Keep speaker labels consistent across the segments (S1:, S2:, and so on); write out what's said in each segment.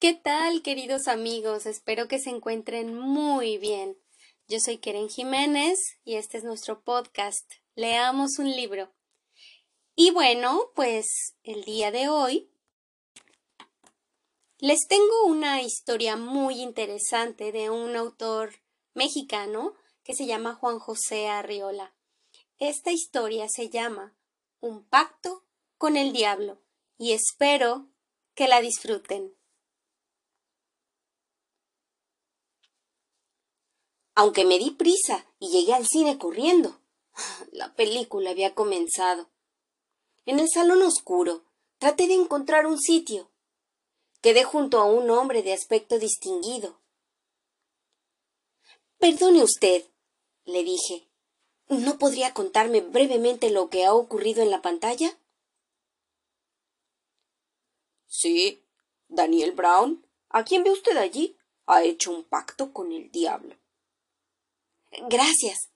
S1: ¿Qué tal, queridos amigos? Espero que se encuentren muy bien. Yo soy Keren Jiménez y este es nuestro podcast. Leamos un libro. Y bueno, pues el día de hoy les tengo una historia muy interesante de un autor mexicano que se llama Juan José Arriola. Esta historia se llama Un pacto con el diablo y espero que la disfruten.
S2: Aunque me di prisa y llegué al cine corriendo. La película había comenzado. En el salón oscuro traté de encontrar un sitio. Quedé junto a un hombre de aspecto distinguido. Perdone usted, le dije. ¿No podría contarme brevemente lo que ha ocurrido en la pantalla? Sí, Daniel Brown, ¿a quién ve usted allí? Ha hecho un pacto con el diablo. Gracias.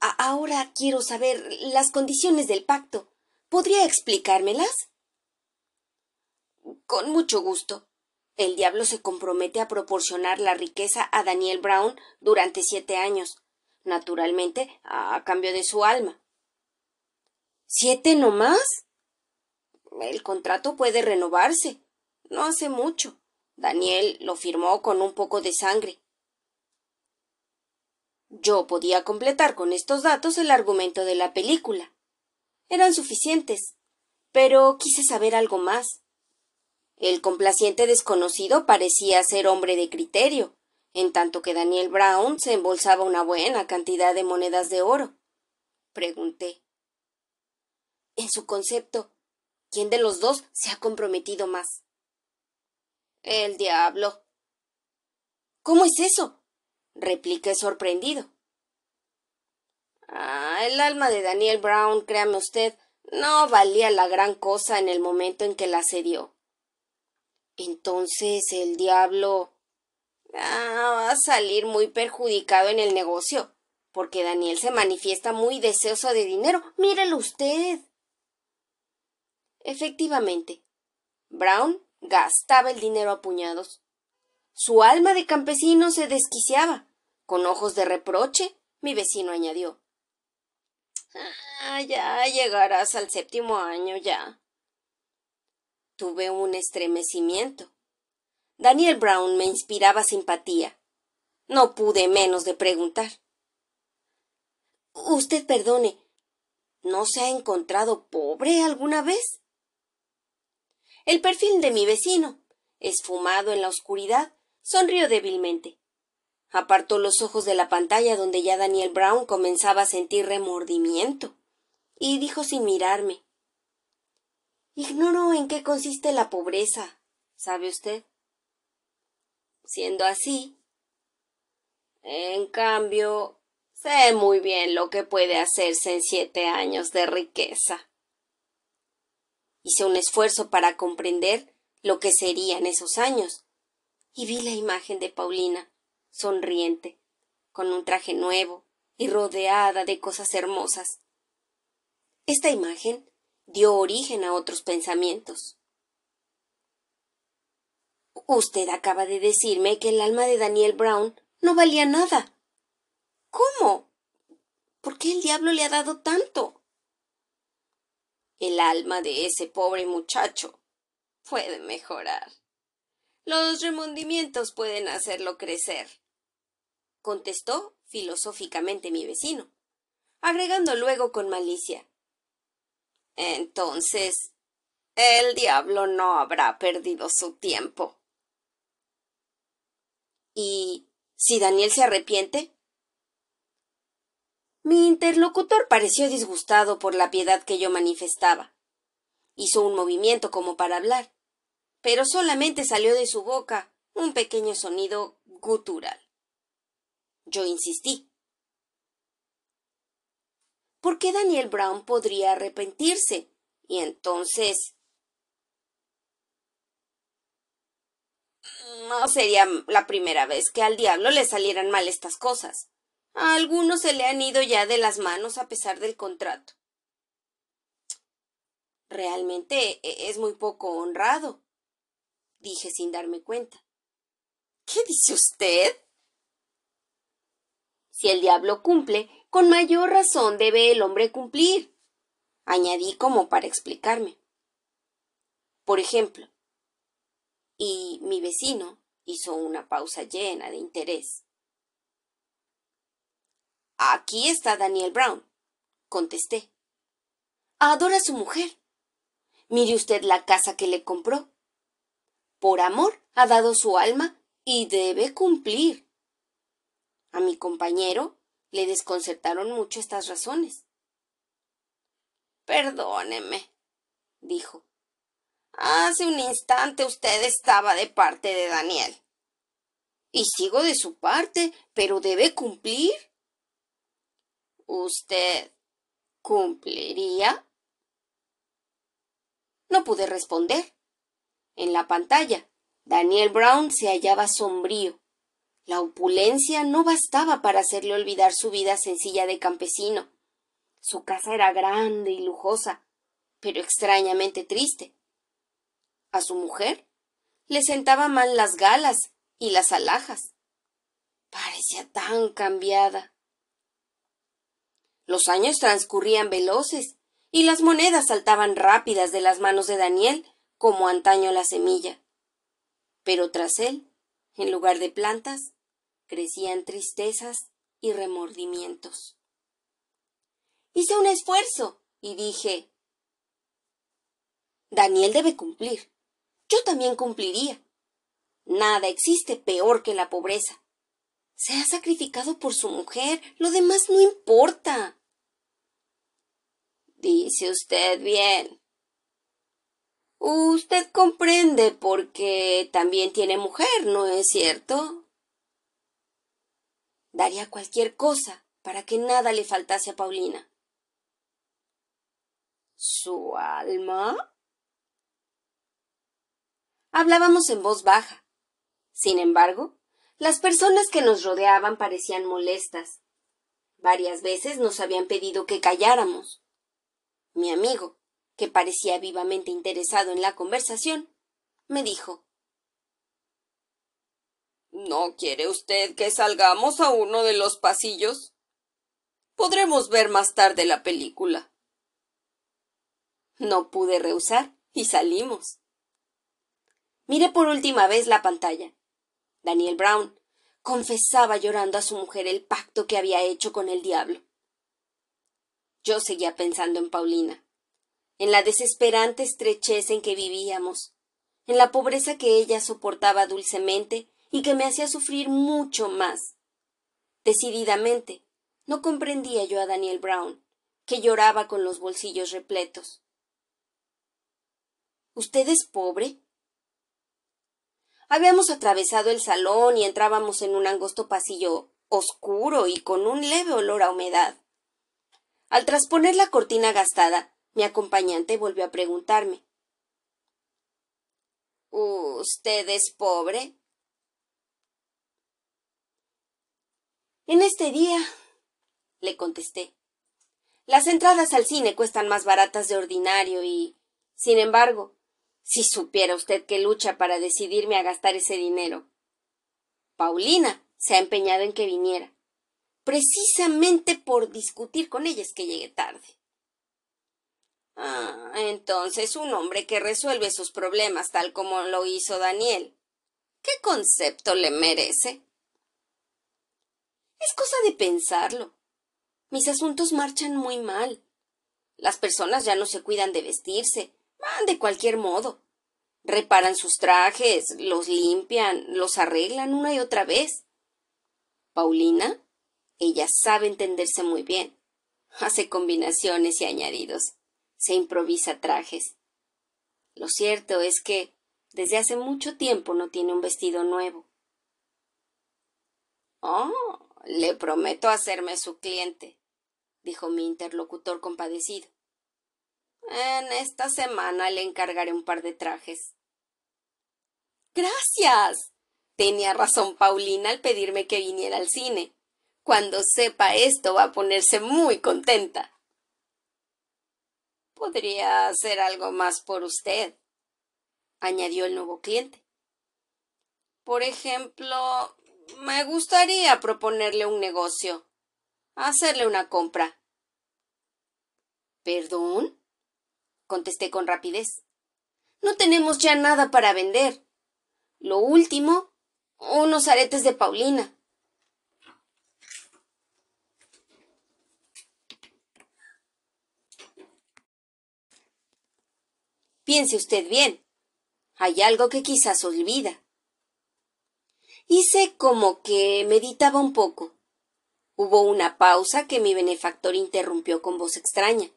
S2: ahora quiero saber las condiciones del pacto. ¿Podría explicármelas? Con mucho gusto. El diablo se compromete a proporcionar la riqueza a Daniel Brown durante siete años, naturalmente a cambio de su alma. ¿Siete no más? El contrato puede renovarse. No hace mucho. Daniel lo firmó con un poco de sangre. Yo podía completar con estos datos el argumento de la película. Eran suficientes, pero quise saber algo más. El complaciente desconocido parecía ser hombre de criterio, en tanto que Daniel Brown se embolsaba una buena cantidad de monedas de oro. Pregunté. En su concepto, ¿quién de los dos se ha comprometido más? El diablo. ¿Cómo es eso? Repliqué sorprendido. Ah, el alma de Daniel Brown, créame usted, no valía la gran cosa en el momento en que la cedió. Entonces el diablo ah, va a salir muy perjudicado en el negocio, porque Daniel se manifiesta muy deseoso de dinero. Mírelo usted. Efectivamente, Brown gastaba el dinero a puñados. Su alma de campesino se desquiciaba. Con ojos de reproche, mi vecino añadió Ah, ya llegarás al séptimo año ya. Tuve un estremecimiento. Daniel Brown me inspiraba simpatía. No pude menos de preguntar. Usted perdone, ¿no se ha encontrado pobre alguna vez? El perfil de mi vecino, esfumado en la oscuridad, sonrió débilmente. Apartó los ojos de la pantalla donde ya Daniel Brown comenzaba a sentir remordimiento, y dijo sin mirarme Ignoro en qué consiste la pobreza, ¿sabe usted? Siendo así, en cambio, sé muy bien lo que puede hacerse en siete años de riqueza. Hice un esfuerzo para comprender lo que serían esos años, y vi la imagen de Paulina, sonriente, con un traje nuevo y rodeada de cosas hermosas. Esta imagen dio origen a otros pensamientos. Usted acaba de decirme que el alma de Daniel Brown no valía nada. ¿Cómo? ¿Por qué el diablo le ha dado tanto? El alma de ese pobre muchacho puede mejorar. Los remordimientos pueden hacerlo crecer, contestó filosóficamente mi vecino, agregando luego con malicia. Entonces, el diablo no habrá perdido su tiempo. ¿Y si Daniel se arrepiente? Mi interlocutor pareció disgustado por la piedad que yo manifestaba. Hizo un movimiento como para hablar, pero solamente salió de su boca un pequeño sonido gutural. Yo insistí. ¿Por qué Daniel Brown podría arrepentirse? Y entonces. No sería la primera vez que al diablo le salieran mal estas cosas. A algunos se le han ido ya de las manos a pesar del contrato. Realmente e-, es muy poco honrado dije sin darme cuenta. ¿Qué dice usted? Si el diablo cumple, con mayor razón debe el hombre cumplir, añadí como para explicarme. Por ejemplo, y mi vecino hizo una pausa llena de interés. Aquí está Daniel Brown, contesté. Adora a su mujer. Mire usted la casa que le compró. Por amor ha dado su alma y debe cumplir. A mi compañero le desconcertaron mucho estas razones. Perdóneme, dijo. Hace un instante usted estaba de parte de Daniel. Y sigo de su parte, pero debe cumplir. ¿Usted cumpliría? No pude responder. En la pantalla, Daniel Brown se hallaba sombrío. La opulencia no bastaba para hacerle olvidar su vida sencilla de campesino. Su casa era grande y lujosa, pero extrañamente triste. A su mujer le sentaba mal las galas y las alhajas. Parecía tan cambiada. Los años transcurrían veloces y las monedas saltaban rápidas de las manos de Daniel como antaño la semilla. Pero tras él, en lugar de plantas, crecían tristezas y remordimientos. Hice un esfuerzo y dije Daniel debe cumplir. Yo también cumpliría. Nada existe peor que la pobreza. Se ha sacrificado por su mujer. Lo demás no importa. Dice usted bien. Usted comprende porque también tiene mujer, ¿no es cierto? Daría cualquier cosa para que nada le faltase a Paulina. ¿Su alma? Hablábamos en voz baja. Sin embargo, las personas que nos rodeaban parecían molestas. Varias veces nos habían pedido que calláramos. Mi amigo, que parecía vivamente interesado en la conversación, me dijo ¿No quiere usted que salgamos a uno de los pasillos? Podremos ver más tarde la película. No pude rehusar y salimos. Miré por última vez la pantalla. Daniel Brown confesaba llorando a su mujer el pacto que había hecho con el diablo. Yo seguía pensando en Paulina, en la desesperante estrechez en que vivíamos, en la pobreza que ella soportaba dulcemente y que me hacía sufrir mucho más. Decididamente, no comprendía yo a Daniel Brown, que lloraba con los bolsillos repletos. ¿Usted es pobre? Habíamos atravesado el salón y entrábamos en un angosto pasillo oscuro y con un leve olor a humedad. Al trasponer la cortina gastada, mi acompañante volvió a preguntarme ¿Usted es pobre? En este día, le contesté. Las entradas al cine cuestan más baratas de ordinario y, sin embargo, si supiera usted que lucha para decidirme a gastar ese dinero. Paulina se ha empeñado en que viniera precisamente por discutir con ella es que llegué tarde. Entonces un hombre que resuelve sus problemas tal como lo hizo Daniel. ¿Qué concepto le merece? Es cosa de pensarlo. Mis asuntos marchan muy mal. Las personas ya no se cuidan de vestirse, van de cualquier modo. Reparan sus trajes, los limpian, los arreglan una y otra vez. Paulina ella sabe entenderse muy bien. Hace combinaciones y añadidos. Se improvisa trajes. Lo cierto es que desde hace mucho tiempo no tiene un vestido nuevo. Oh, le prometo hacerme su cliente, dijo mi interlocutor compadecido. En esta semana le encargaré un par de trajes. Gracias. Tenía razón Paulina al pedirme que viniera al cine. Cuando sepa esto va a ponerse muy contenta. Podría hacer algo más por usted, añadió el nuevo cliente. Por ejemplo, me gustaría proponerle un negocio, hacerle una compra.
S1: ¿Perdón? contesté con rapidez. No tenemos ya nada para vender. Lo último, unos aretes de Paulina. Piense usted bien. Hay algo que quizás olvida. Hice como que meditaba un poco. Hubo una pausa que mi benefactor interrumpió con voz extraña.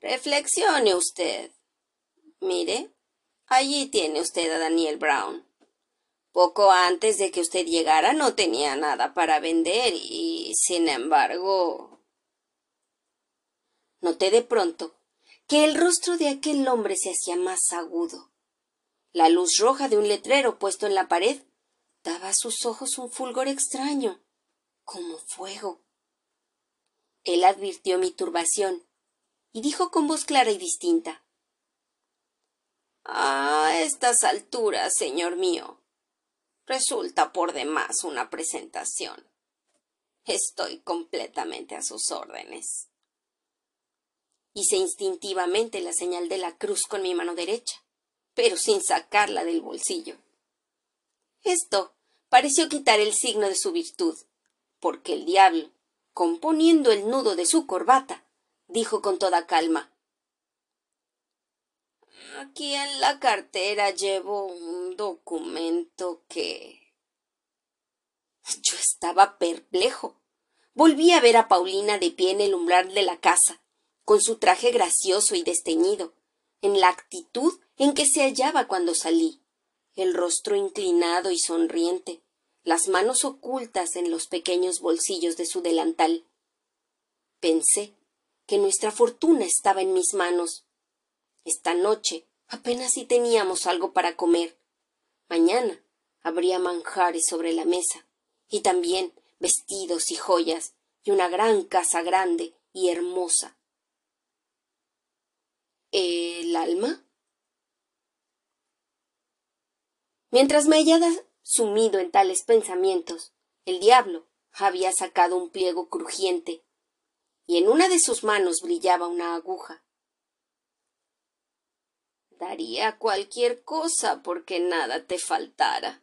S2: Reflexione usted. Mire, allí tiene usted a Daniel Brown. Poco antes de que usted llegara no tenía nada para vender y, sin embargo.
S1: Noté de pronto que el rostro de aquel hombre se hacía más agudo. La luz roja de un letrero puesto en la pared daba a sus ojos un fulgor extraño, como fuego. Él advirtió mi turbación y dijo con voz clara y distinta
S2: A estas alturas, señor mío, resulta por demás una presentación. Estoy completamente a sus órdenes.
S1: Hice instintivamente la señal de la cruz con mi mano derecha, pero sin sacarla del bolsillo. Esto pareció quitar el signo de su virtud, porque el diablo, componiendo el nudo de su corbata, dijo con toda calma
S2: Aquí en la cartera llevo un documento que.
S1: Yo estaba perplejo. Volví a ver a Paulina de pie en el umbral de la casa, con su traje gracioso y desteñido, en la actitud en que se hallaba cuando salí, el rostro inclinado y sonriente, las manos ocultas en los pequeños bolsillos de su delantal. Pensé que nuestra fortuna estaba en mis manos. Esta noche apenas si teníamos algo para comer. Mañana habría manjares sobre la mesa, y también vestidos y joyas, y una gran casa grande y hermosa. ¿El alma? Mientras me hallaba sumido en tales pensamientos, el diablo había sacado un pliego crujiente y en una de sus manos brillaba una aguja.
S2: Daría cualquier cosa porque nada te faltara.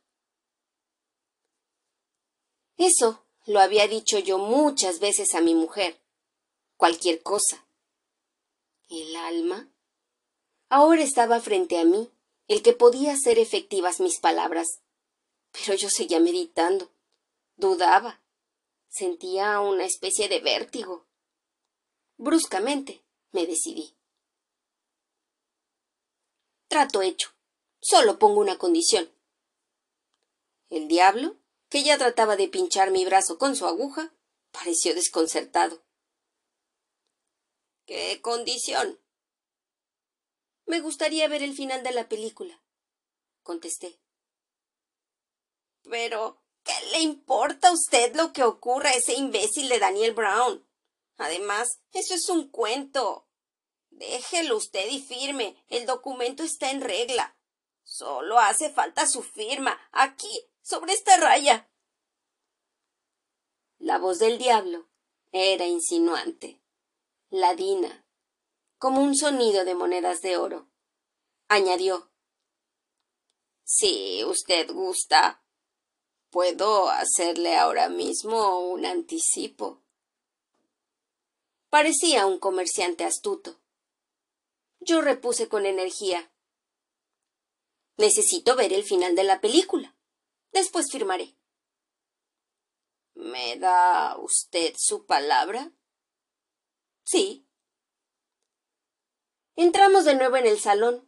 S1: Eso lo había dicho yo muchas veces a mi mujer. Cualquier cosa. ¿El alma? Ahora estaba frente a mí, el que podía hacer efectivas mis palabras. Pero yo seguía meditando. Dudaba. Sentía una especie de vértigo. Bruscamente me decidí. Trato hecho. Solo pongo una condición. El diablo, que ya trataba de pinchar mi brazo con su aguja, pareció desconcertado.
S2: ¿Qué condición?
S1: Me gustaría ver el final de la película, contesté.
S2: Pero, ¿qué le importa a usted lo que ocurra a ese imbécil de Daniel Brown? Además, eso es un cuento. Déjelo usted y firme. El documento está en regla. Solo hace falta su firma. Aquí, sobre esta raya.
S1: La voz del diablo era insinuante, ladina, como un sonido de monedas de oro. Añadió
S2: Si usted gusta, puedo hacerle ahora mismo un anticipo.
S1: Parecía un comerciante astuto. Yo repuse con energía. Necesito ver el final de la película. Después firmaré.
S2: ¿Me da usted su palabra?
S1: Sí. Entramos de nuevo en el salón.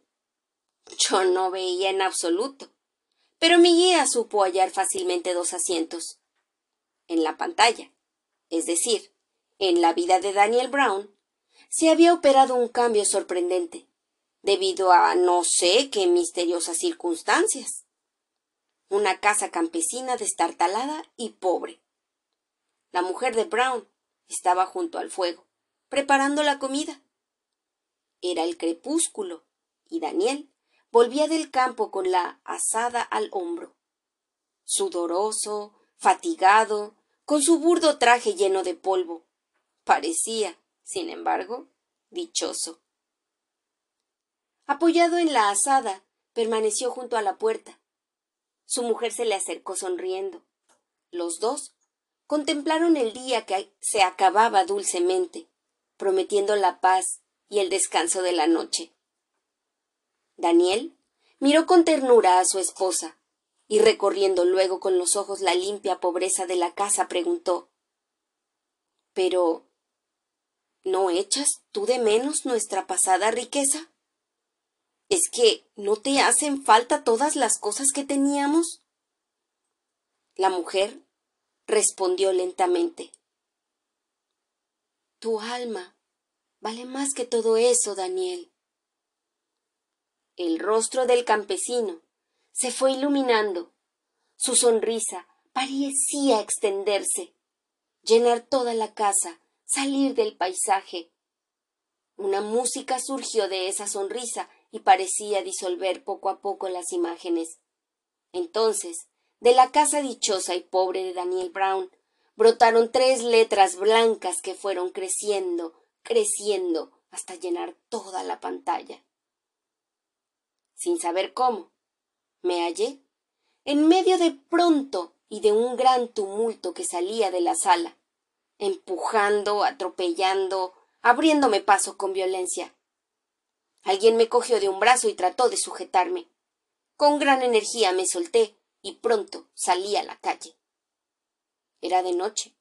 S1: Yo no veía en absoluto, pero mi guía supo hallar fácilmente dos asientos. En la pantalla, es decir, en la vida de Daniel Brown, se había operado un cambio sorprendente, debido a no sé qué misteriosas circunstancias. Una casa campesina destartalada y pobre. La mujer de Brown estaba junto al fuego, preparando la comida. Era el crepúsculo, y Daniel
S2: volvía del campo con la asada al hombro. Sudoroso, fatigado, con su burdo traje lleno de polvo. Parecía, sin embargo, dichoso. Apoyado en la asada, permaneció junto a la puerta. Su mujer se le acercó sonriendo. Los dos contemplaron el día que se acababa dulcemente, prometiendo la paz y el descanso de la noche. Daniel miró con ternura a su esposa y recorriendo luego con los ojos la limpia pobreza de la casa preguntó Pero ¿no echas tú de menos nuestra pasada riqueza? ¿Es que no te hacen falta todas las cosas que teníamos? La mujer respondió lentamente. Tu alma vale más que todo eso, Daniel. El rostro del campesino se fue iluminando. Su sonrisa parecía extenderse, llenar toda la casa, salir del paisaje. Una música surgió de esa sonrisa y parecía disolver poco a poco las imágenes. Entonces, de la casa dichosa y pobre de Daniel Brown, brotaron tres letras blancas que fueron creciendo, creciendo, hasta llenar toda la pantalla. Sin saber cómo, me hallé en medio de pronto y de un gran tumulto que salía de la sala, empujando, atropellando, abriéndome paso con violencia. Alguien me cogió de un brazo y trató de sujetarme. Con gran energía me solté y pronto salí a la calle. Era de noche.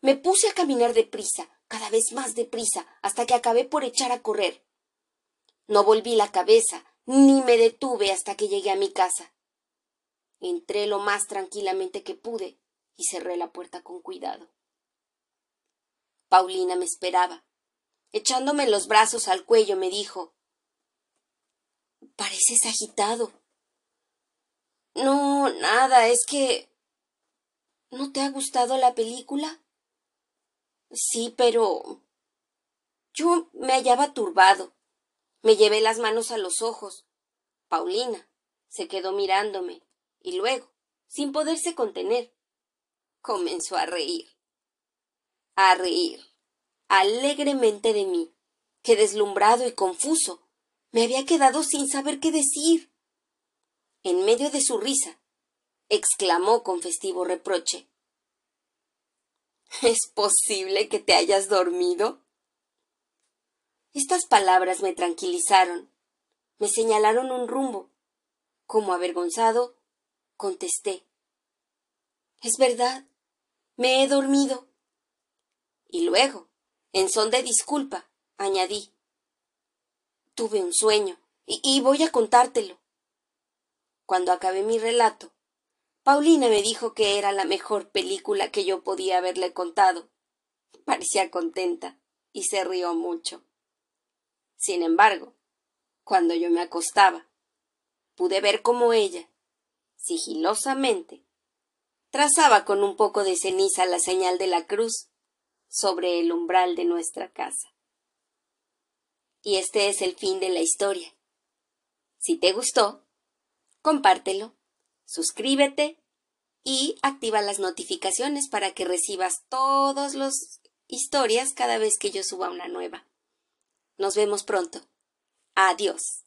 S2: Me puse a caminar deprisa, cada vez más deprisa, hasta que acabé por echar a correr. No volví la cabeza, ni me detuve hasta que llegué a mi casa. Entré lo más tranquilamente que pude y cerré la puerta con cuidado. Paulina me esperaba. Echándome los brazos al cuello me dijo Pareces agitado. No, nada, es que. ¿No te ha gustado la película? Sí, pero. Yo me hallaba turbado. Me llevé las manos a los ojos. Paulina se quedó mirándome y luego, sin poderse contener, comenzó a reír. A reír alegremente de mí, que deslumbrado y confuso me había quedado sin saber qué decir. En medio de su risa, exclamó con festivo reproche. ¿Es posible que te hayas dormido? Estas palabras me tranquilizaron, me señalaron un rumbo. Como avergonzado, contesté. Es verdad, me he dormido. Y luego, en son de disculpa, añadí. Tuve un sueño, y, voy a contártelo. Cuando acabé mi relato, Paulina me dijo que era la mejor película que yo podía haberle contado. Parecía contenta y se rió mucho. Sin embargo, cuando yo me acostaba, pude ver cómo ella, sigilosamente, trazaba con un poco de ceniza la señal de la cruz sobre el umbral de nuestra casa. Y este es el fin de la historia. Si te gustó, compártelo, suscríbete y activa las notificaciones para que recibas todas las historias cada vez que yo suba una nueva. Nos vemos pronto. Adiós.